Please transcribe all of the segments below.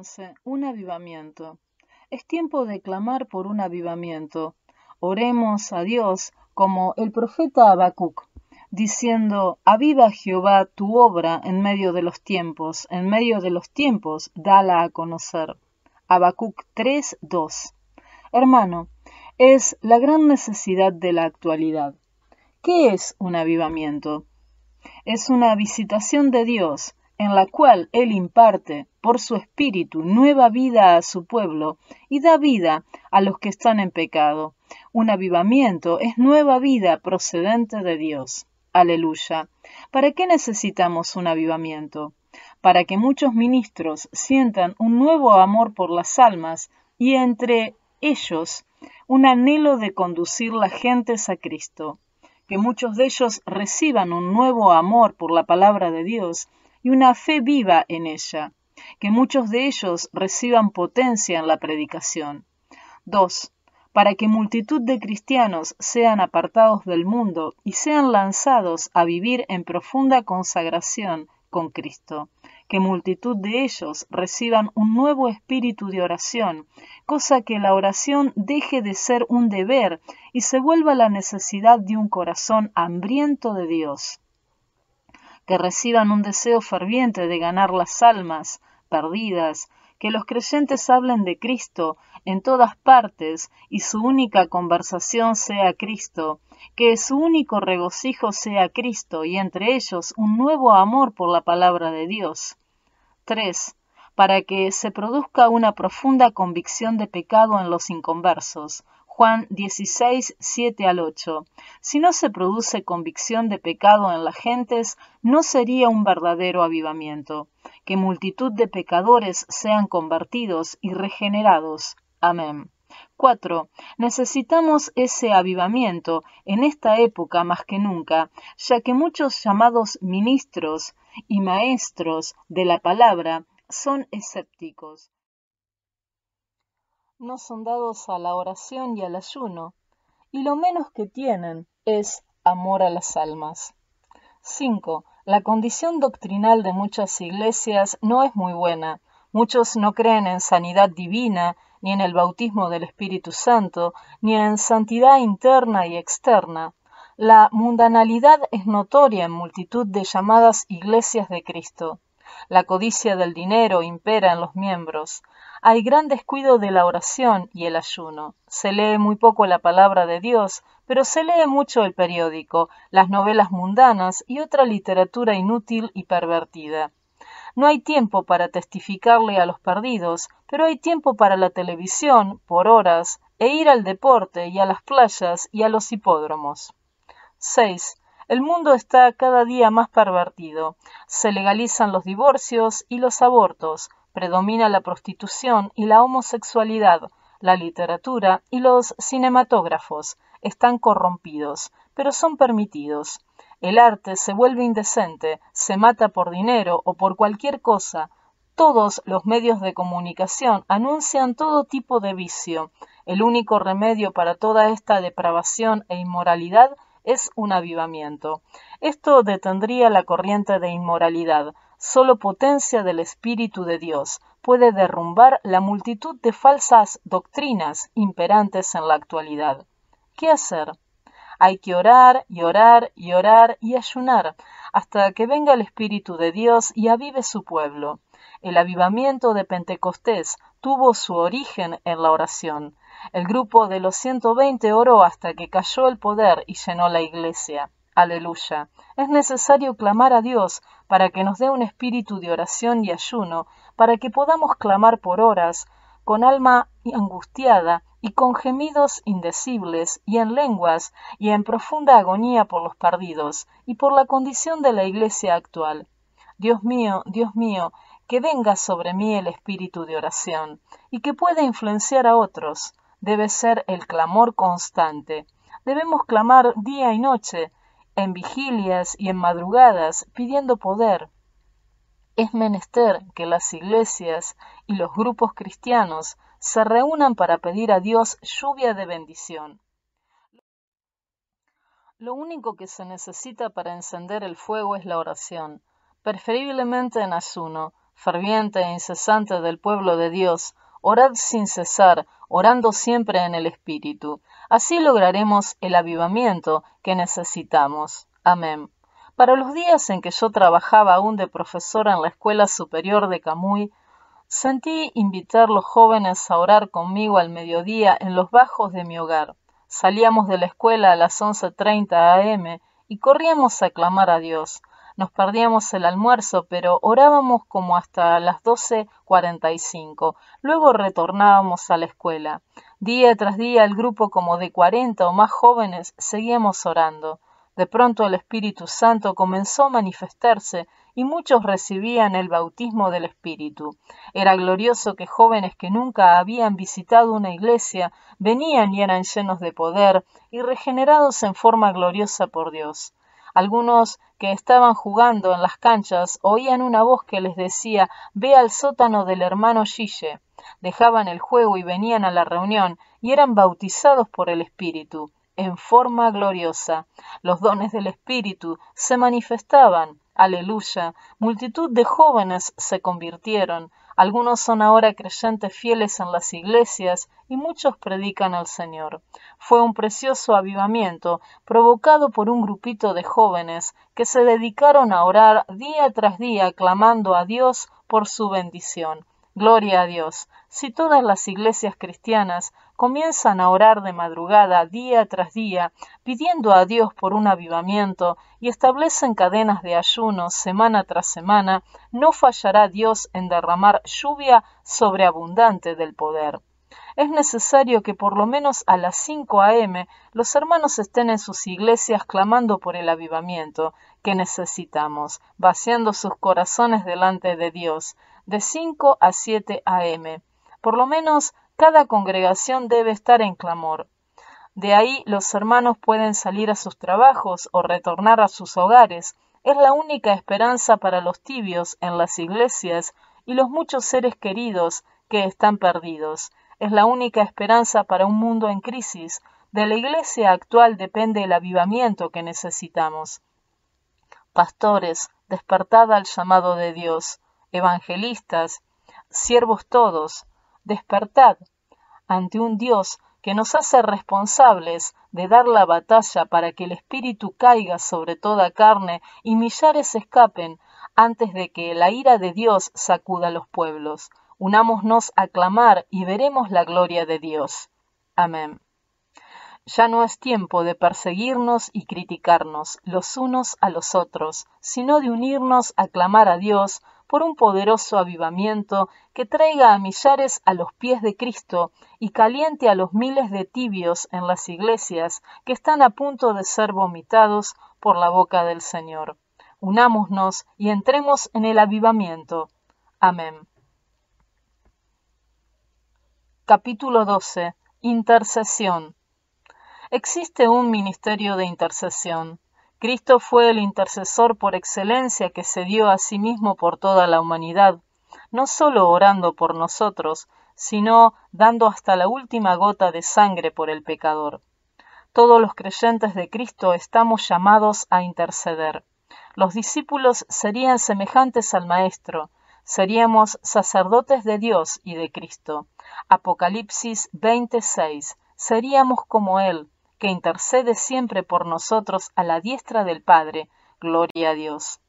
11. Un avivamiento. Es tiempo de clamar por un avivamiento. Oremos a Dios como el profeta Habacuc, diciendo, Aviva Jehová tu obra en medio de los tiempos, en medio de los tiempos, dala a conocer. Habacuc 3:2. Hermano, es la gran necesidad de la actualidad. ¿Qué es un avivamiento? Es una visitación de Dios en la cual Él imparte por su espíritu nueva vida a su pueblo y da vida a los que están en pecado. Un avivamiento es nueva vida procedente de Dios. Aleluya. ¿Para qué necesitamos un avivamiento? Para que muchos ministros sientan un nuevo amor por las almas y entre ellos un anhelo de conducir las gentes a Cristo, que muchos de ellos reciban un nuevo amor por la palabra de Dios y una fe viva en ella, que muchos de ellos reciban potencia en la predicación. 2. Para que multitud de cristianos sean apartados del mundo y sean lanzados a vivir en profunda consagración con Cristo que multitud de ellos reciban un nuevo espíritu de oración, cosa que la oración deje de ser un deber y se vuelva la necesidad de un corazón hambriento de Dios. Que reciban un deseo ferviente de ganar las almas perdidas, que los creyentes hablen de Cristo en todas partes y su única conversación sea Cristo, que su único regocijo sea Cristo y entre ellos un nuevo amor por la palabra de Dios. 3. Para que se produzca una profunda convicción de pecado en los inconversos. Juan 16, 7 al 8. Si no se produce convicción de pecado en las gentes, no sería un verdadero avivamiento. Que multitud de pecadores sean convertidos y regenerados. Amén. 4. Necesitamos ese avivamiento en esta época más que nunca, ya que muchos llamados ministros y maestros de la palabra son escépticos. No son dados a la oración y al ayuno, y lo menos que tienen es amor a las almas. 5. La condición doctrinal de muchas iglesias no es muy buena. Muchos no creen en sanidad divina, ni en el bautismo del Espíritu Santo, ni en santidad interna y externa. La mundanalidad es notoria en multitud de llamadas iglesias de Cristo. La codicia del dinero impera en los miembros. Hay gran descuido de la oración y el ayuno. Se lee muy poco la palabra de Dios, pero se lee mucho el periódico, las novelas mundanas y otra literatura inútil y pervertida. No hay tiempo para testificarle a los perdidos, pero hay tiempo para la televisión, por horas, e ir al deporte y a las playas y a los hipódromos. 6. El mundo está cada día más pervertido. Se legalizan los divorcios y los abortos. Predomina la prostitución y la homosexualidad. La literatura y los cinematógrafos están corrompidos, pero son permitidos. El arte se vuelve indecente, se mata por dinero o por cualquier cosa. Todos los medios de comunicación anuncian todo tipo de vicio. El único remedio para toda esta depravación e inmoralidad es un avivamiento. Esto detendría la corriente de inmoralidad. Solo potencia del Espíritu de Dios puede derrumbar la multitud de falsas doctrinas imperantes en la actualidad. ¿Qué hacer? Hay que orar y orar y orar y ayunar hasta que venga el Espíritu de Dios y avive su pueblo. El avivamiento de Pentecostés tuvo su origen en la oración. El grupo de los 120 oró hasta que cayó el poder y llenó la iglesia. Aleluya. Es necesario clamar a Dios para que nos dé un espíritu de oración y ayuno, para que podamos clamar por horas, con alma angustiada y con gemidos indecibles y en lenguas y en profunda agonía por los perdidos y por la condición de la iglesia actual. Dios mío, Dios mío, que venga sobre mí el espíritu de oración y que pueda influenciar a otros, debe ser el clamor constante. Debemos clamar día y noche, en vigilias y en madrugadas, pidiendo poder. Es menester que las iglesias y los grupos cristianos se reúnan para pedir a Dios lluvia de bendición. Lo único que se necesita para encender el fuego es la oración, preferiblemente en ayuno, ferviente e incesante del pueblo de Dios, orad sin cesar, orando siempre en el Espíritu. Así lograremos el avivamiento que necesitamos. Amén. Para los días en que yo trabajaba aún de profesora en la Escuela Superior de Camuy, sentí invitar los jóvenes a orar conmigo al mediodía en los bajos de mi hogar. Salíamos de la escuela a las 11.30 am y corríamos a clamar a Dios. Nos perdíamos el almuerzo, pero orábamos como hasta las 12.45. Luego retornábamos a la escuela. Día tras día el grupo como de 40 o más jóvenes seguíamos orando. De pronto el Espíritu Santo comenzó a manifestarse y muchos recibían el bautismo del Espíritu. Era glorioso que jóvenes que nunca habían visitado una iglesia venían y eran llenos de poder y regenerados en forma gloriosa por Dios. Algunos que estaban jugando en las canchas oían una voz que les decía Ve al sótano del hermano Gille. Dejaban el juego y venían a la reunión y eran bautizados por el Espíritu en forma gloriosa. Los dones del Espíritu se manifestaban. Aleluya. Multitud de jóvenes se convirtieron. Algunos son ahora creyentes fieles en las iglesias y muchos predican al Señor. Fue un precioso avivamiento provocado por un grupito de jóvenes que se dedicaron a orar día tras día clamando a Dios por su bendición. Gloria a Dios. Si todas las iglesias cristianas comienzan a orar de madrugada día tras día, pidiendo a Dios por un avivamiento, y establecen cadenas de ayuno semana tras semana, no fallará Dios en derramar lluvia sobreabundante del poder. Es necesario que por lo menos a las 5 a.m. los hermanos estén en sus iglesias clamando por el avivamiento que necesitamos, vaciando sus corazones delante de Dios, de 5 a 7 a.m. Por lo menos cada congregación debe estar en clamor. De ahí los hermanos pueden salir a sus trabajos o retornar a sus hogares. Es la única esperanza para los tibios en las iglesias y los muchos seres queridos que están perdidos. Es la única esperanza para un mundo en crisis. De la iglesia actual depende el avivamiento que necesitamos. Pastores, despertad al llamado de Dios evangelistas, siervos todos, despertad ante un Dios que nos hace responsables de dar la batalla para que el Espíritu caiga sobre toda carne y millares escapen antes de que la ira de Dios sacuda los pueblos. Unámonos a clamar y veremos la gloria de Dios. Amén. Ya no es tiempo de perseguirnos y criticarnos los unos a los otros, sino de unirnos a clamar a Dios por un poderoso avivamiento que traiga a millares a los pies de Cristo y caliente a los miles de tibios en las iglesias que están a punto de ser vomitados por la boca del Señor. Unámonos y entremos en el avivamiento. Amén. Capítulo 12. Intercesión. Existe un ministerio de intercesión. Cristo fue el intercesor por excelencia que se dio a sí mismo por toda la humanidad, no solo orando por nosotros, sino dando hasta la última gota de sangre por el pecador. Todos los creyentes de Cristo estamos llamados a interceder. Los discípulos serían semejantes al Maestro, seríamos sacerdotes de Dios y de Cristo. Apocalipsis 26. Seríamos como Él, que intercede siempre por nosotros a la diestra del Padre. Gloria a Dios.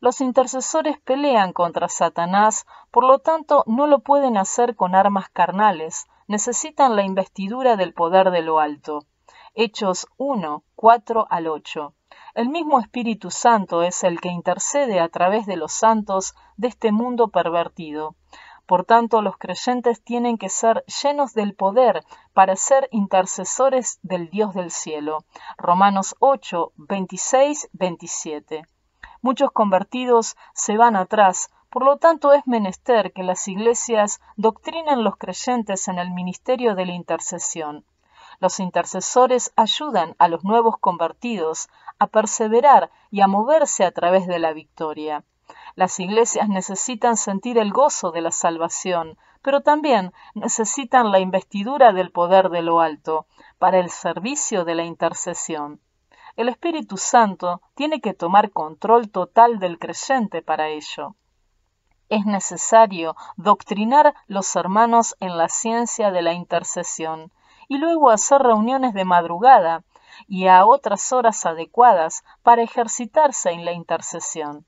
Los intercesores pelean contra Satanás, por lo tanto no lo pueden hacer con armas carnales, necesitan la investidura del poder de lo alto. Hechos 1, 4 al 8. El mismo Espíritu Santo es el que intercede a través de los santos de este mundo pervertido. Por tanto, los creyentes tienen que ser llenos del poder para ser intercesores del Dios del cielo. Romanos 8, 26, 27. Muchos convertidos se van atrás, por lo tanto es menester que las iglesias doctrinen los creyentes en el ministerio de la intercesión. Los intercesores ayudan a los nuevos convertidos a perseverar y a moverse a través de la victoria. Las iglesias necesitan sentir el gozo de la salvación, pero también necesitan la investidura del poder de lo alto para el servicio de la intercesión. El Espíritu Santo tiene que tomar control total del creyente para ello. es necesario doctrinar los hermanos en la ciencia de la intercesión y luego hacer reuniones de madrugada y a otras horas adecuadas para ejercitarse en la intercesión.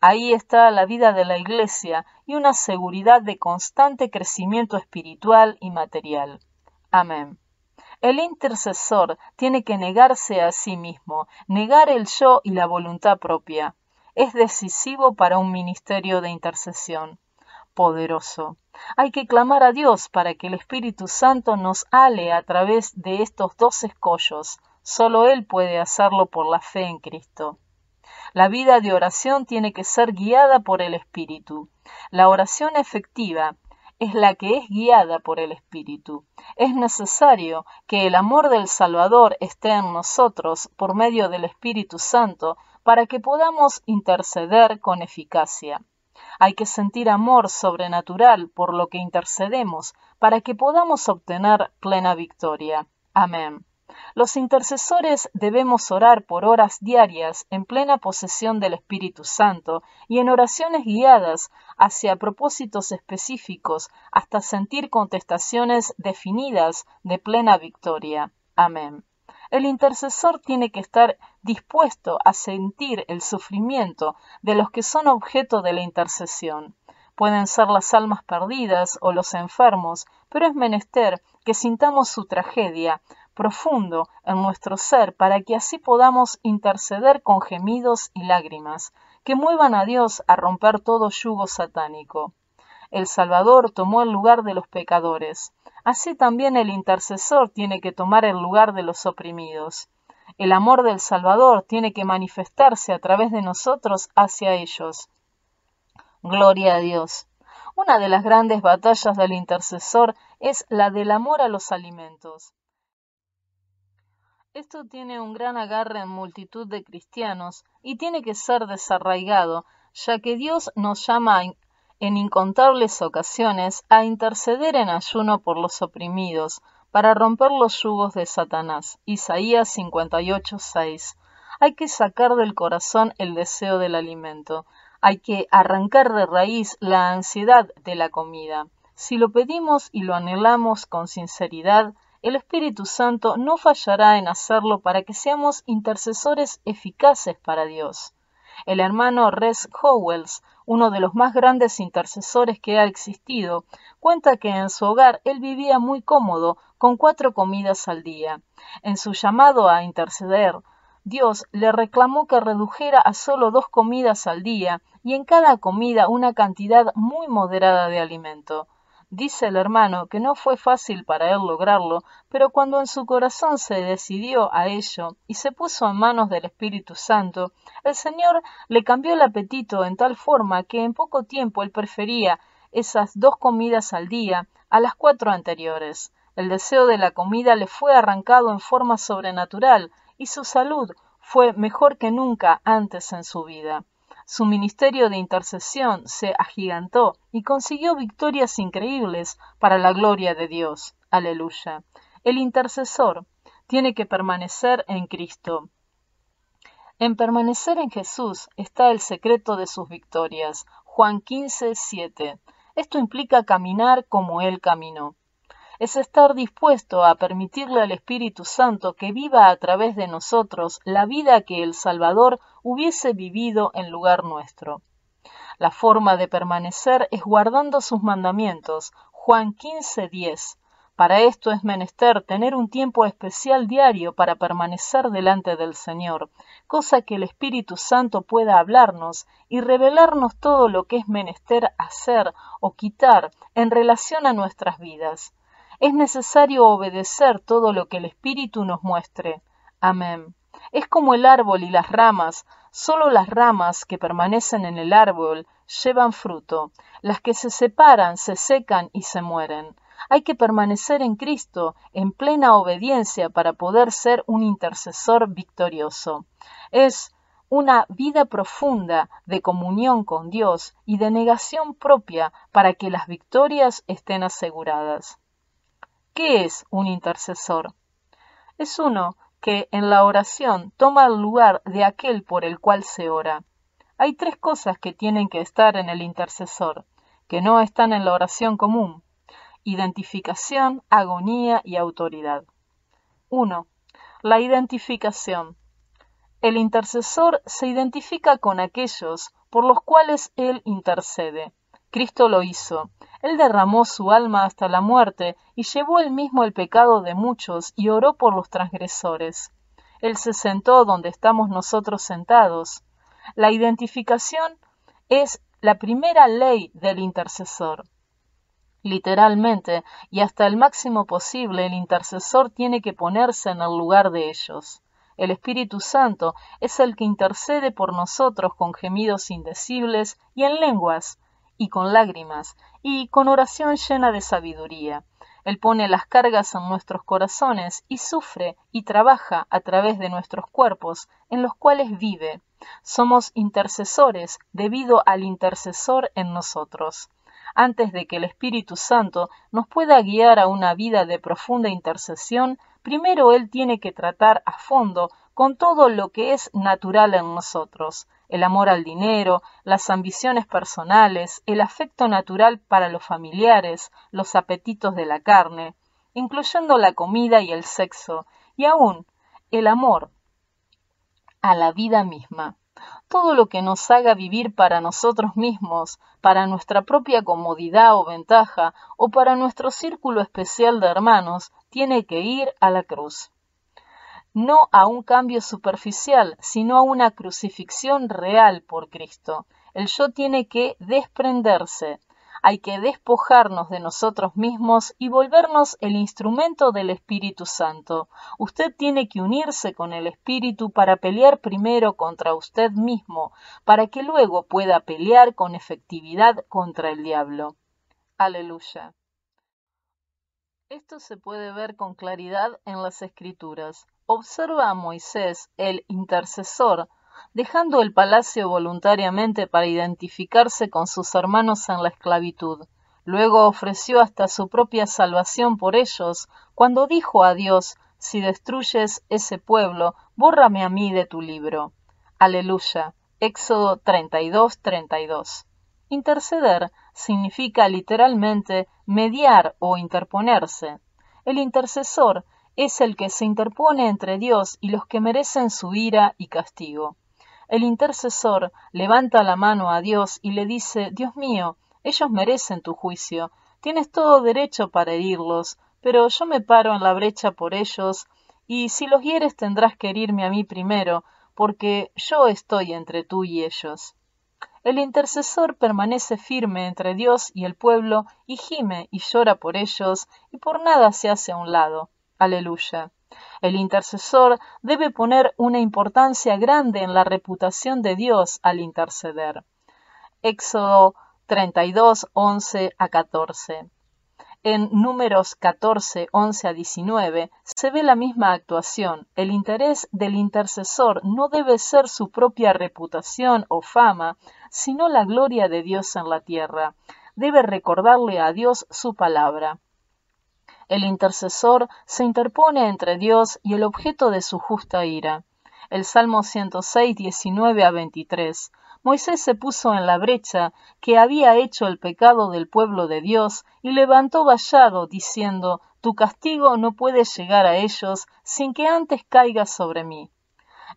Ahí está la vida de la Iglesia y una seguridad de constante crecimiento espiritual y material. Amén. El intercesor tiene que negarse a sí mismo, negar el yo y la voluntad propia. Es decisivo para un ministerio de intercesión. Poderoso. Hay que clamar a Dios para que el Espíritu Santo nos ale a través de estos dos escollos. Solo Él puede hacerlo por la fe en Cristo. La vida de oración tiene que ser guiada por el Espíritu. La oración efectiva es la que es guiada por el Espíritu. Es necesario que el amor del Salvador esté en nosotros por medio del Espíritu Santo para que podamos interceder con eficacia. Hay que sentir amor sobrenatural por lo que intercedemos para que podamos obtener plena victoria. Amén. Los intercesores debemos orar por horas diarias en plena posesión del Espíritu Santo y en oraciones guiadas hacia propósitos específicos hasta sentir contestaciones definidas de plena victoria. Amén. El intercesor tiene que estar dispuesto a sentir el sufrimiento de los que son objeto de la intercesión. Pueden ser las almas perdidas o los enfermos, pero es menester que sintamos su tragedia profundo en nuestro ser para que así podamos interceder con gemidos y lágrimas que muevan a Dios a romper todo yugo satánico. El Salvador tomó el lugar de los pecadores. Así también el intercesor tiene que tomar el lugar de los oprimidos. El amor del Salvador tiene que manifestarse a través de nosotros hacia ellos. Gloria a Dios. Una de las grandes batallas del intercesor es la del amor a los alimentos. Esto tiene un gran agarre en multitud de cristianos y tiene que ser desarraigado, ya que Dios nos llama en incontables ocasiones a interceder en ayuno por los oprimidos, para romper los yugos de Satanás. Isaías 58:6. Hay que sacar del corazón el deseo del alimento, hay que arrancar de raíz la ansiedad de la comida. Si lo pedimos y lo anhelamos con sinceridad, el Espíritu Santo no fallará en hacerlo para que seamos intercesores eficaces para Dios. El hermano Res Howells, uno de los más grandes intercesores que ha existido, cuenta que en su hogar él vivía muy cómodo, con cuatro comidas al día. En su llamado a interceder, Dios le reclamó que redujera a solo dos comidas al día y en cada comida una cantidad muy moderada de alimento. Dice el hermano que no fue fácil para él lograrlo, pero cuando en su corazón se decidió a ello y se puso en manos del Espíritu Santo, el Señor le cambió el apetito en tal forma que en poco tiempo él prefería esas dos comidas al día a las cuatro anteriores. El deseo de la comida le fue arrancado en forma sobrenatural y su salud fue mejor que nunca antes en su vida. Su ministerio de intercesión se agigantó y consiguió victorias increíbles para la gloria de Dios. Aleluya. El intercesor tiene que permanecer en Cristo. En permanecer en Jesús está el secreto de sus victorias. Juan 15, 7. Esto implica caminar como Él caminó es estar dispuesto a permitirle al Espíritu Santo que viva a través de nosotros la vida que el Salvador hubiese vivido en lugar nuestro. La forma de permanecer es guardando sus mandamientos. Juan 15:10. Para esto es menester tener un tiempo especial diario para permanecer delante del Señor, cosa que el Espíritu Santo pueda hablarnos y revelarnos todo lo que es menester hacer o quitar en relación a nuestras vidas es necesario obedecer todo lo que el Espíritu nos muestre. Amén. Es como el árbol y las ramas, solo las ramas que permanecen en el árbol llevan fruto, las que se separan se secan y se mueren. Hay que permanecer en Cristo en plena obediencia para poder ser un intercesor victorioso. Es una vida profunda de comunión con Dios y de negación propia para que las victorias estén aseguradas. ¿Qué es un intercesor? Es uno que en la oración toma el lugar de aquel por el cual se ora. Hay tres cosas que tienen que estar en el intercesor, que no están en la oración común. Identificación, agonía y autoridad. 1. La identificación. El intercesor se identifica con aquellos por los cuales él intercede. Cristo lo hizo. Él derramó su alma hasta la muerte y llevó él mismo el pecado de muchos y oró por los transgresores. Él se sentó donde estamos nosotros sentados. La identificación es la primera ley del intercesor. Literalmente, y hasta el máximo posible, el intercesor tiene que ponerse en el lugar de ellos. El Espíritu Santo es el que intercede por nosotros con gemidos indecibles y en lenguas, y con lágrimas, y con oración llena de sabiduría. Él pone las cargas en nuestros corazones y sufre y trabaja a través de nuestros cuerpos, en los cuales vive. Somos intercesores debido al intercesor en nosotros. Antes de que el Espíritu Santo nos pueda guiar a una vida de profunda intercesión, primero Él tiene que tratar a fondo con todo lo que es natural en nosotros, el amor al dinero, las ambiciones personales, el afecto natural para los familiares, los apetitos de la carne, incluyendo la comida y el sexo, y aún el amor a la vida misma todo lo que nos haga vivir para nosotros mismos, para nuestra propia comodidad o ventaja, o para nuestro círculo especial de hermanos, tiene que ir a la cruz. No a un cambio superficial, sino a una crucifixión real por Cristo. El yo tiene que desprenderse, hay que despojarnos de nosotros mismos y volvernos el instrumento del Espíritu Santo. Usted tiene que unirse con el Espíritu para pelear primero contra usted mismo, para que luego pueda pelear con efectividad contra el diablo. Aleluya. Esto se puede ver con claridad en las Escrituras. Observa a Moisés, el intercesor, dejando el palacio voluntariamente para identificarse con sus hermanos en la esclavitud. Luego ofreció hasta su propia salvación por ellos, cuando dijo a Dios, si destruyes ese pueblo, bórrame a mí de tu libro. Aleluya. Éxodo 32, 32. Interceder significa literalmente mediar o interponerse. El intercesor es el que se interpone entre Dios y los que merecen su ira y castigo. El intercesor levanta la mano a Dios y le dice, Dios mío, ellos merecen tu juicio, tienes todo derecho para herirlos, pero yo me paro en la brecha por ellos, y si los hieres tendrás que herirme a mí primero, porque yo estoy entre tú y ellos. El intercesor permanece firme entre Dios y el pueblo, y gime y llora por ellos, y por nada se hace a un lado. Aleluya. El intercesor debe poner una importancia grande en la reputación de Dios al interceder. Éxodo 32, 11 a 14. En números 14, 11 a 19 se ve la misma actuación. El interés del intercesor no debe ser su propia reputación o fama, sino la gloria de Dios en la tierra. Debe recordarle a Dios su palabra. El intercesor se interpone entre Dios y el objeto de su justa ira. El Salmo 106, 19 a 23. Moisés se puso en la brecha que había hecho el pecado del pueblo de Dios y levantó vallado, diciendo, Tu castigo no puede llegar a ellos sin que antes caiga sobre mí.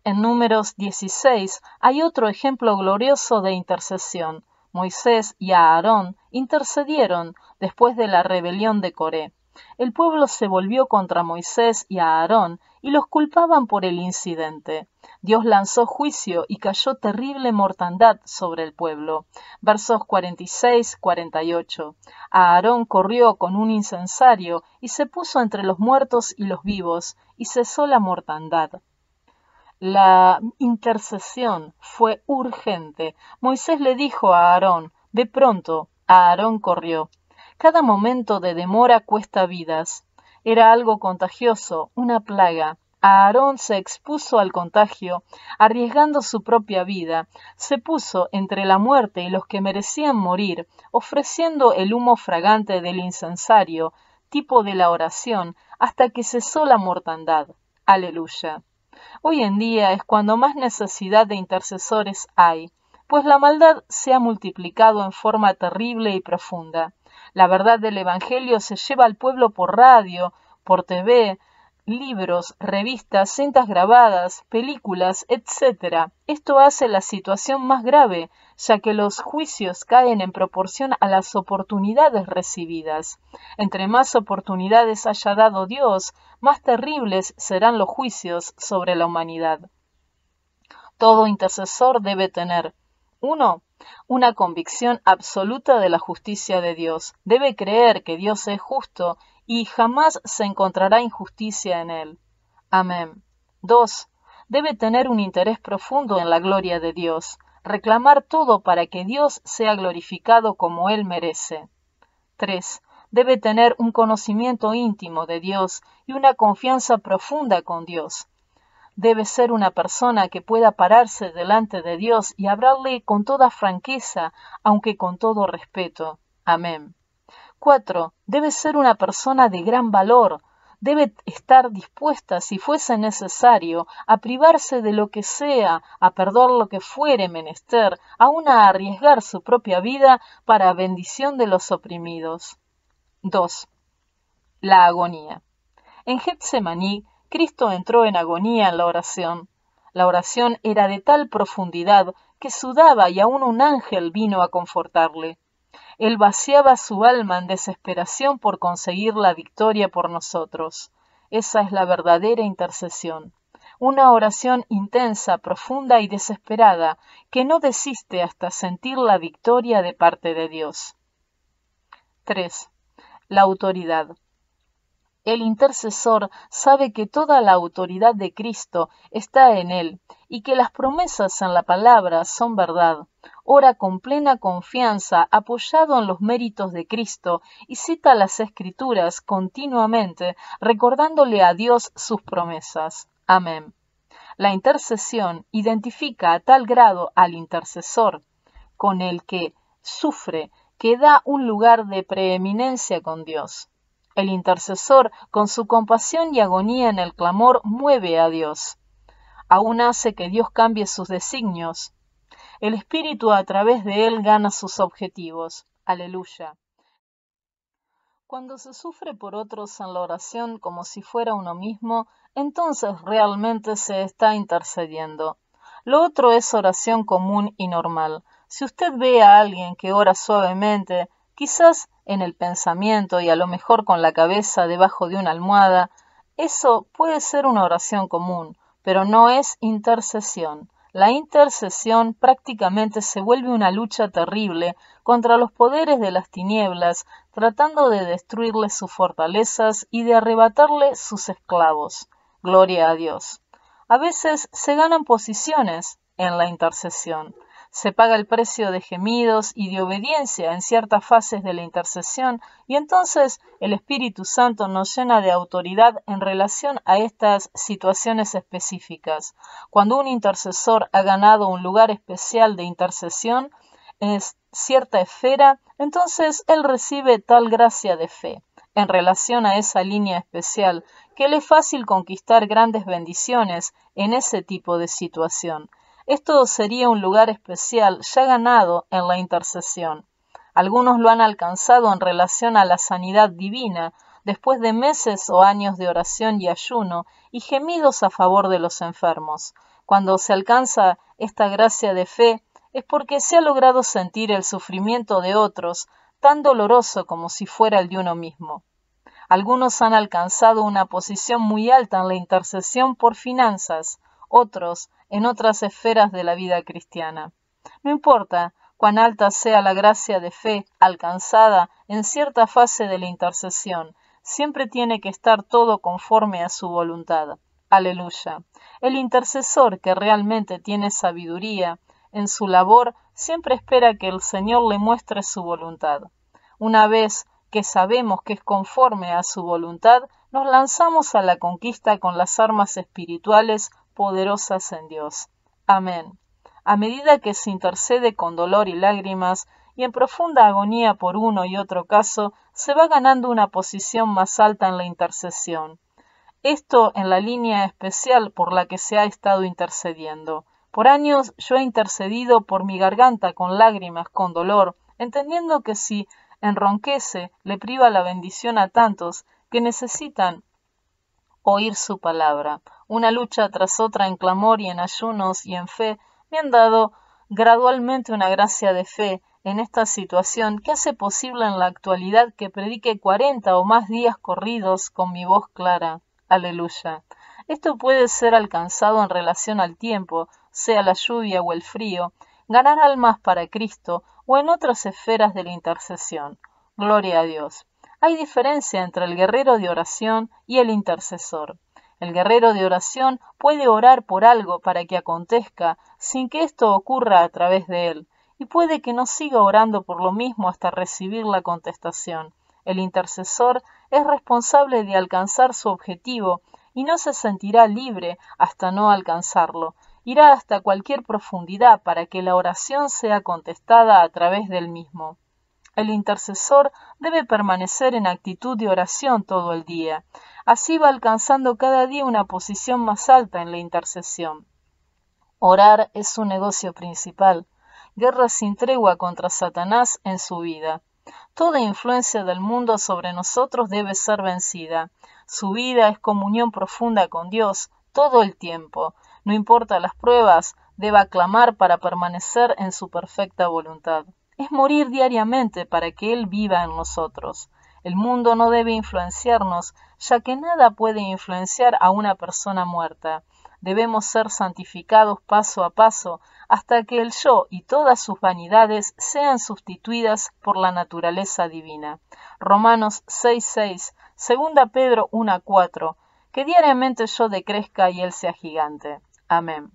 En números 16 hay otro ejemplo glorioso de intercesión. Moisés y Aarón intercedieron después de la rebelión de Coré. El pueblo se volvió contra Moisés y Aarón y los culpaban por el incidente. Dios lanzó juicio y cayó terrible mortandad sobre el pueblo. Versos 46-48. Aarón corrió con un incensario y se puso entre los muertos y los vivos, y cesó la mortandad. La intercesión fue urgente. Moisés le dijo a Aarón, de pronto, Aarón corrió. Cada momento de demora cuesta vidas. Era algo contagioso, una plaga. Aarón se expuso al contagio, arriesgando su propia vida, se puso entre la muerte y los que merecían morir, ofreciendo el humo fragante del incensario, tipo de la oración, hasta que cesó la mortandad. Aleluya. Hoy en día es cuando más necesidad de intercesores hay pues la maldad se ha multiplicado en forma terrible y profunda. La verdad del Evangelio se lleva al pueblo por radio, por TV, libros, revistas, cintas grabadas, películas, etc. Esto hace la situación más grave, ya que los juicios caen en proporción a las oportunidades recibidas. Entre más oportunidades haya dado Dios, más terribles serán los juicios sobre la humanidad. Todo intercesor debe tener 1. Una convicción absoluta de la justicia de Dios. Debe creer que Dios es justo y jamás se encontrará injusticia en él. Amén. 2. Debe tener un interés profundo en la gloria de Dios, reclamar todo para que Dios sea glorificado como Él merece. 3. Debe tener un conocimiento íntimo de Dios y una confianza profunda con Dios. Debe ser una persona que pueda pararse delante de Dios y hablarle con toda franqueza, aunque con todo respeto. Amén. 4. Debe ser una persona de gran valor, debe estar dispuesta, si fuese necesario, a privarse de lo que sea, a perder lo que fuere menester, aun a arriesgar su propia vida para bendición de los oprimidos. 2. La agonía. En Getsemaní, Cristo entró en agonía en la oración. La oración era de tal profundidad que sudaba y aún un ángel vino a confortarle. Él vaciaba su alma en desesperación por conseguir la victoria por nosotros. Esa es la verdadera intercesión. Una oración intensa, profunda y desesperada, que no desiste hasta sentir la victoria de parte de Dios. 3. La autoridad. El intercesor sabe que toda la autoridad de Cristo está en él y que las promesas en la palabra son verdad. Ora con plena confianza, apoyado en los méritos de Cristo, y cita las Escrituras continuamente, recordándole a Dios sus promesas. Amén. La intercesión identifica a tal grado al intercesor con el que sufre que da un lugar de preeminencia con Dios. El intercesor, con su compasión y agonía en el clamor, mueve a Dios. Aún hace que Dios cambie sus designios. El Espíritu a través de él gana sus objetivos. Aleluya. Cuando se sufre por otros en la oración como si fuera uno mismo, entonces realmente se está intercediendo. Lo otro es oración común y normal. Si usted ve a alguien que ora suavemente, quizás en el pensamiento y a lo mejor con la cabeza debajo de una almohada, eso puede ser una oración común, pero no es intercesión. La intercesión prácticamente se vuelve una lucha terrible contra los poderes de las tinieblas, tratando de destruirle sus fortalezas y de arrebatarle sus esclavos. Gloria a Dios. A veces se ganan posiciones en la intercesión, se paga el precio de gemidos y de obediencia en ciertas fases de la intercesión y entonces el Espíritu Santo nos llena de autoridad en relación a estas situaciones específicas. Cuando un intercesor ha ganado un lugar especial de intercesión en cierta esfera, entonces él recibe tal gracia de fe en relación a esa línea especial que le es fácil conquistar grandes bendiciones en ese tipo de situación. Esto sería un lugar especial ya ganado en la intercesión. Algunos lo han alcanzado en relación a la sanidad divina, después de meses o años de oración y ayuno y gemidos a favor de los enfermos. Cuando se alcanza esta gracia de fe, es porque se ha logrado sentir el sufrimiento de otros tan doloroso como si fuera el de uno mismo. Algunos han alcanzado una posición muy alta en la intercesión por finanzas, otros en otras esferas de la vida cristiana. No importa cuán alta sea la gracia de fe alcanzada en cierta fase de la intercesión, siempre tiene que estar todo conforme a su voluntad. Aleluya. El intercesor que realmente tiene sabiduría en su labor siempre espera que el Señor le muestre su voluntad. Una vez que sabemos que es conforme a su voluntad, nos lanzamos a la conquista con las armas espirituales poderosas en Dios. Amén. A medida que se intercede con dolor y lágrimas, y en profunda agonía por uno y otro caso, se va ganando una posición más alta en la intercesión. Esto en la línea especial por la que se ha estado intercediendo. Por años yo he intercedido por mi garganta con lágrimas, con dolor, entendiendo que si enronquece le priva la bendición a tantos que necesitan oír su palabra. Una lucha tras otra en clamor y en ayunos y en fe me han dado gradualmente una gracia de fe en esta situación que hace posible en la actualidad que predique cuarenta o más días corridos con mi voz clara. Aleluya. Esto puede ser alcanzado en relación al tiempo, sea la lluvia o el frío, ganar almas para Cristo o en otras esferas de la intercesión. Gloria a Dios. Hay diferencia entre el guerrero de oración y el intercesor. El guerrero de oración puede orar por algo para que acontezca sin que esto ocurra a través de él, y puede que no siga orando por lo mismo hasta recibir la contestación. El intercesor es responsable de alcanzar su objetivo y no se sentirá libre hasta no alcanzarlo. Irá hasta cualquier profundidad para que la oración sea contestada a través del mismo. El intercesor debe permanecer en actitud de oración todo el día. Así va alcanzando cada día una posición más alta en la intercesión. Orar es su negocio principal guerra sin tregua contra Satanás en su vida. Toda influencia del mundo sobre nosotros debe ser vencida. Su vida es comunión profunda con Dios todo el tiempo. No importa las pruebas, deba clamar para permanecer en su perfecta voluntad. Es morir diariamente para que Él viva en nosotros. El mundo no debe influenciarnos, ya que nada puede influenciar a una persona muerta. Debemos ser santificados paso a paso hasta que el yo y todas sus vanidades sean sustituidas por la naturaleza divina. Romanos 6.6, 2 Pedro 1.4, que diariamente yo decrezca y él sea gigante. Amén.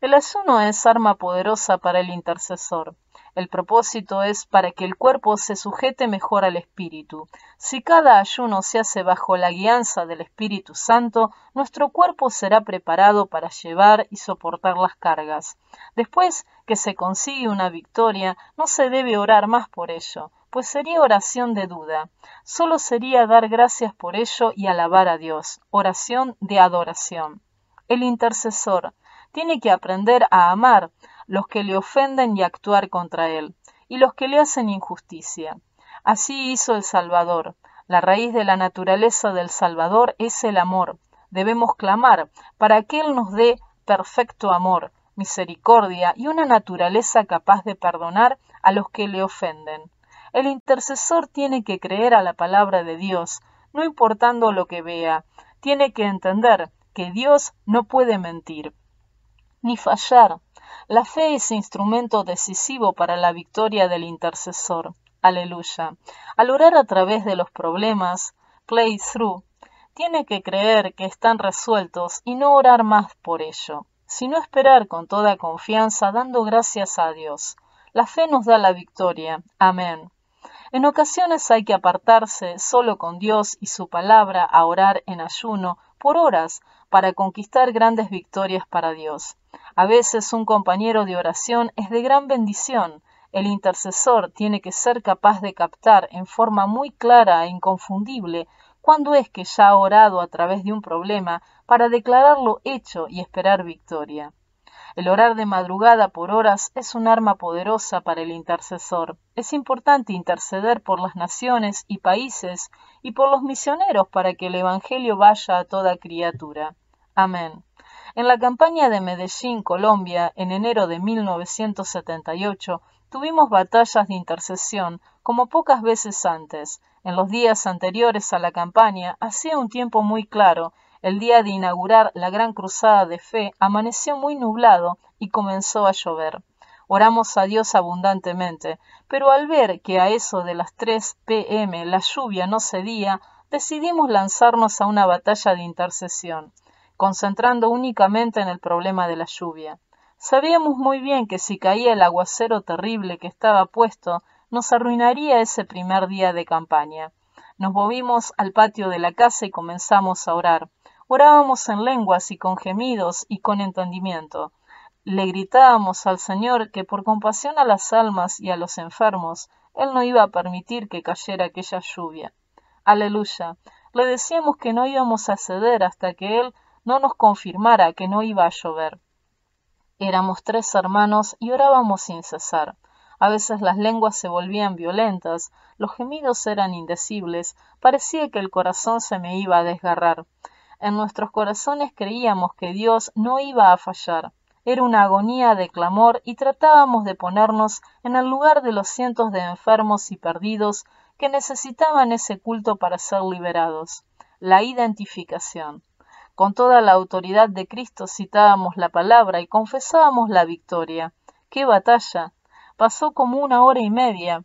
El ayuno es arma poderosa para el intercesor. El propósito es para que el cuerpo se sujete mejor al Espíritu. Si cada ayuno se hace bajo la guianza del Espíritu Santo, nuestro cuerpo será preparado para llevar y soportar las cargas. Después que se consigue una victoria, no se debe orar más por ello, pues sería oración de duda. Solo sería dar gracias por ello y alabar a Dios, oración de adoración. El intercesor tiene que aprender a amar los que le ofenden y actuar contra él, y los que le hacen injusticia. Así hizo el Salvador. La raíz de la naturaleza del Salvador es el amor. Debemos clamar para que Él nos dé perfecto amor, misericordia y una naturaleza capaz de perdonar a los que le ofenden. El intercesor tiene que creer a la palabra de Dios, no importando lo que vea. Tiene que entender que Dios no puede mentir, ni fallar, la fe es instrumento decisivo para la victoria del intercesor. Aleluya. Al orar a través de los problemas, play through, tiene que creer que están resueltos y no orar más por ello, sino esperar con toda confianza dando gracias a Dios. La fe nos da la victoria. Amén. En ocasiones hay que apartarse solo con Dios y su palabra a orar en ayuno por horas para conquistar grandes victorias para Dios. A veces un compañero de oración es de gran bendición. El intercesor tiene que ser capaz de captar en forma muy clara e inconfundible cuándo es que ya ha orado a través de un problema para declararlo hecho y esperar victoria. El orar de madrugada por horas es un arma poderosa para el intercesor. Es importante interceder por las naciones y países y por los misioneros para que el Evangelio vaya a toda criatura. Amén. En la campaña de Medellín, Colombia, en enero de 1978, tuvimos batallas de intercesión como pocas veces antes. En los días anteriores a la campaña, hacía un tiempo muy claro, el día de inaugurar la gran cruzada de fe amaneció muy nublado y comenzó a llover. Oramos a Dios abundantemente, pero al ver que a eso de las 3 pm la lluvia no cedía, decidimos lanzarnos a una batalla de intercesión concentrando únicamente en el problema de la lluvia. Sabíamos muy bien que si caía el aguacero terrible que estaba puesto, nos arruinaría ese primer día de campaña. Nos movimos al patio de la casa y comenzamos a orar. Orábamos en lenguas y con gemidos y con entendimiento. Le gritábamos al Señor que por compasión a las almas y a los enfermos, Él no iba a permitir que cayera aquella lluvia. Aleluya. Le decíamos que no íbamos a ceder hasta que Él no nos confirmara que no iba a llover. Éramos tres hermanos y orábamos sin cesar. A veces las lenguas se volvían violentas, los gemidos eran indecibles, parecía que el corazón se me iba a desgarrar. En nuestros corazones creíamos que Dios no iba a fallar. Era una agonía de clamor y tratábamos de ponernos en el lugar de los cientos de enfermos y perdidos que necesitaban ese culto para ser liberados. La identificación. Con toda la autoridad de Cristo citábamos la palabra y confesábamos la victoria. ¡Qué batalla! Pasó como una hora y media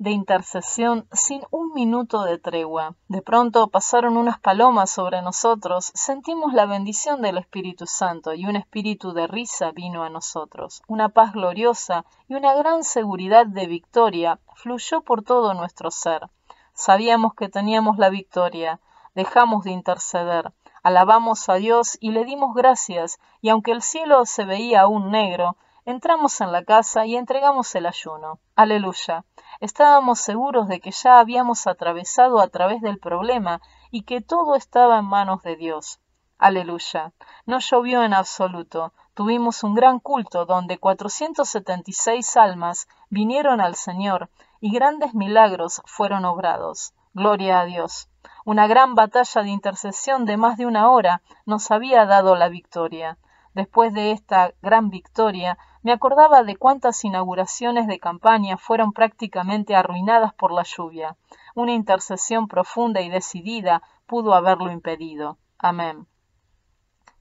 de intercesión sin un minuto de tregua. De pronto pasaron unas palomas sobre nosotros, sentimos la bendición del Espíritu Santo y un espíritu de risa vino a nosotros. Una paz gloriosa y una gran seguridad de victoria fluyó por todo nuestro ser. Sabíamos que teníamos la victoria, dejamos de interceder, alabamos a Dios y le dimos gracias, y aunque el cielo se veía aún negro, Entramos en la casa y entregamos el ayuno. Aleluya. Estábamos seguros de que ya habíamos atravesado a través del problema y que todo estaba en manos de Dios. Aleluya. No llovió en absoluto. Tuvimos un gran culto donde 476 almas vinieron al Señor y grandes milagros fueron obrados. Gloria a Dios. Una gran batalla de intercesión de más de una hora nos había dado la victoria. Después de esta gran victoria, me acordaba de cuántas inauguraciones de campaña fueron prácticamente arruinadas por la lluvia. Una intercesión profunda y decidida pudo haberlo impedido. Amén.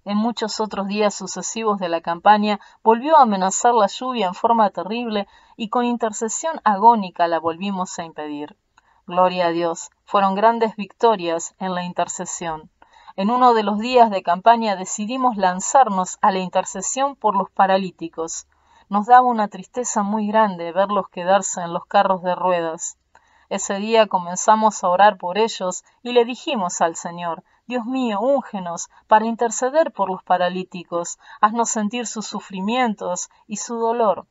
En muchos otros días sucesivos de la campaña volvió a amenazar la lluvia en forma terrible y con intercesión agónica la volvimos a impedir. Gloria a Dios, fueron grandes victorias en la intercesión. En uno de los días de campaña decidimos lanzarnos a la intercesión por los paralíticos. Nos daba una tristeza muy grande verlos quedarse en los carros de ruedas. Ese día comenzamos a orar por ellos y le dijimos al Señor, Dios mío, úngenos para interceder por los paralíticos, haznos sentir sus sufrimientos y su dolor.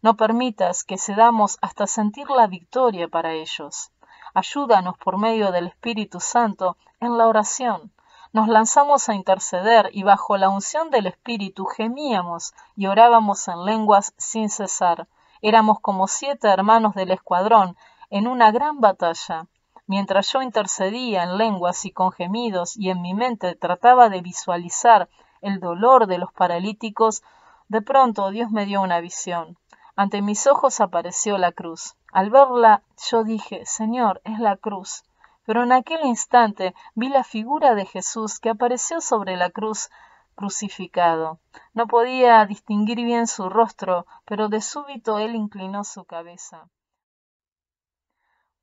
No permitas que cedamos hasta sentir la victoria para ellos. Ayúdanos por medio del Espíritu Santo en la oración nos lanzamos a interceder y bajo la unción del Espíritu gemíamos y orábamos en lenguas sin cesar. Éramos como siete hermanos del escuadrón en una gran batalla. Mientras yo intercedía en lenguas y con gemidos y en mi mente trataba de visualizar el dolor de los paralíticos, de pronto Dios me dio una visión. Ante mis ojos apareció la cruz. Al verla yo dije, Señor, es la cruz pero en aquel instante vi la figura de Jesús que apareció sobre la cruz crucificado. No podía distinguir bien su rostro, pero de súbito él inclinó su cabeza.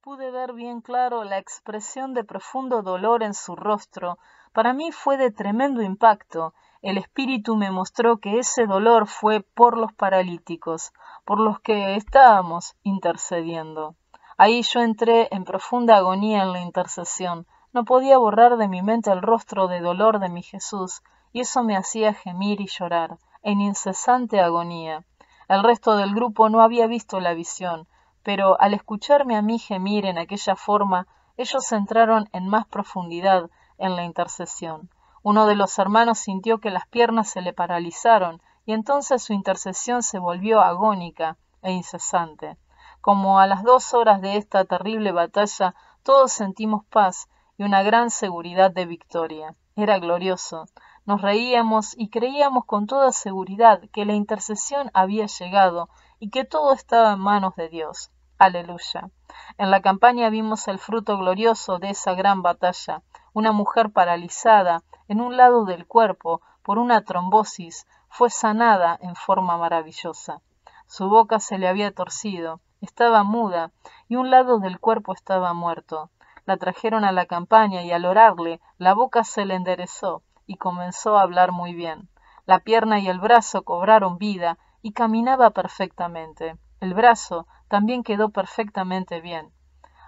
Pude ver bien claro la expresión de profundo dolor en su rostro. Para mí fue de tremendo impacto. El espíritu me mostró que ese dolor fue por los paralíticos, por los que estábamos intercediendo. Ahí yo entré en profunda agonía en la intercesión. No podía borrar de mi mente el rostro de dolor de mi Jesús, y eso me hacía gemir y llorar, en incesante agonía. El resto del grupo no había visto la visión, pero al escucharme a mí gemir en aquella forma, ellos entraron en más profundidad en la intercesión. Uno de los hermanos sintió que las piernas se le paralizaron, y entonces su intercesión se volvió agónica e incesante. Como a las dos horas de esta terrible batalla, todos sentimos paz y una gran seguridad de victoria. Era glorioso. Nos reíamos y creíamos con toda seguridad que la intercesión había llegado y que todo estaba en manos de Dios. Aleluya. En la campaña vimos el fruto glorioso de esa gran batalla. Una mujer paralizada en un lado del cuerpo por una trombosis fue sanada en forma maravillosa. Su boca se le había torcido, estaba muda y un lado del cuerpo estaba muerto. La trajeron a la campaña y al orarle la boca se le enderezó y comenzó a hablar muy bien. La pierna y el brazo cobraron vida y caminaba perfectamente. El brazo también quedó perfectamente bien.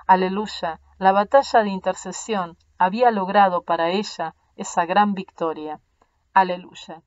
Aleluya, la batalla de intercesión había logrado para ella esa gran victoria. Aleluya.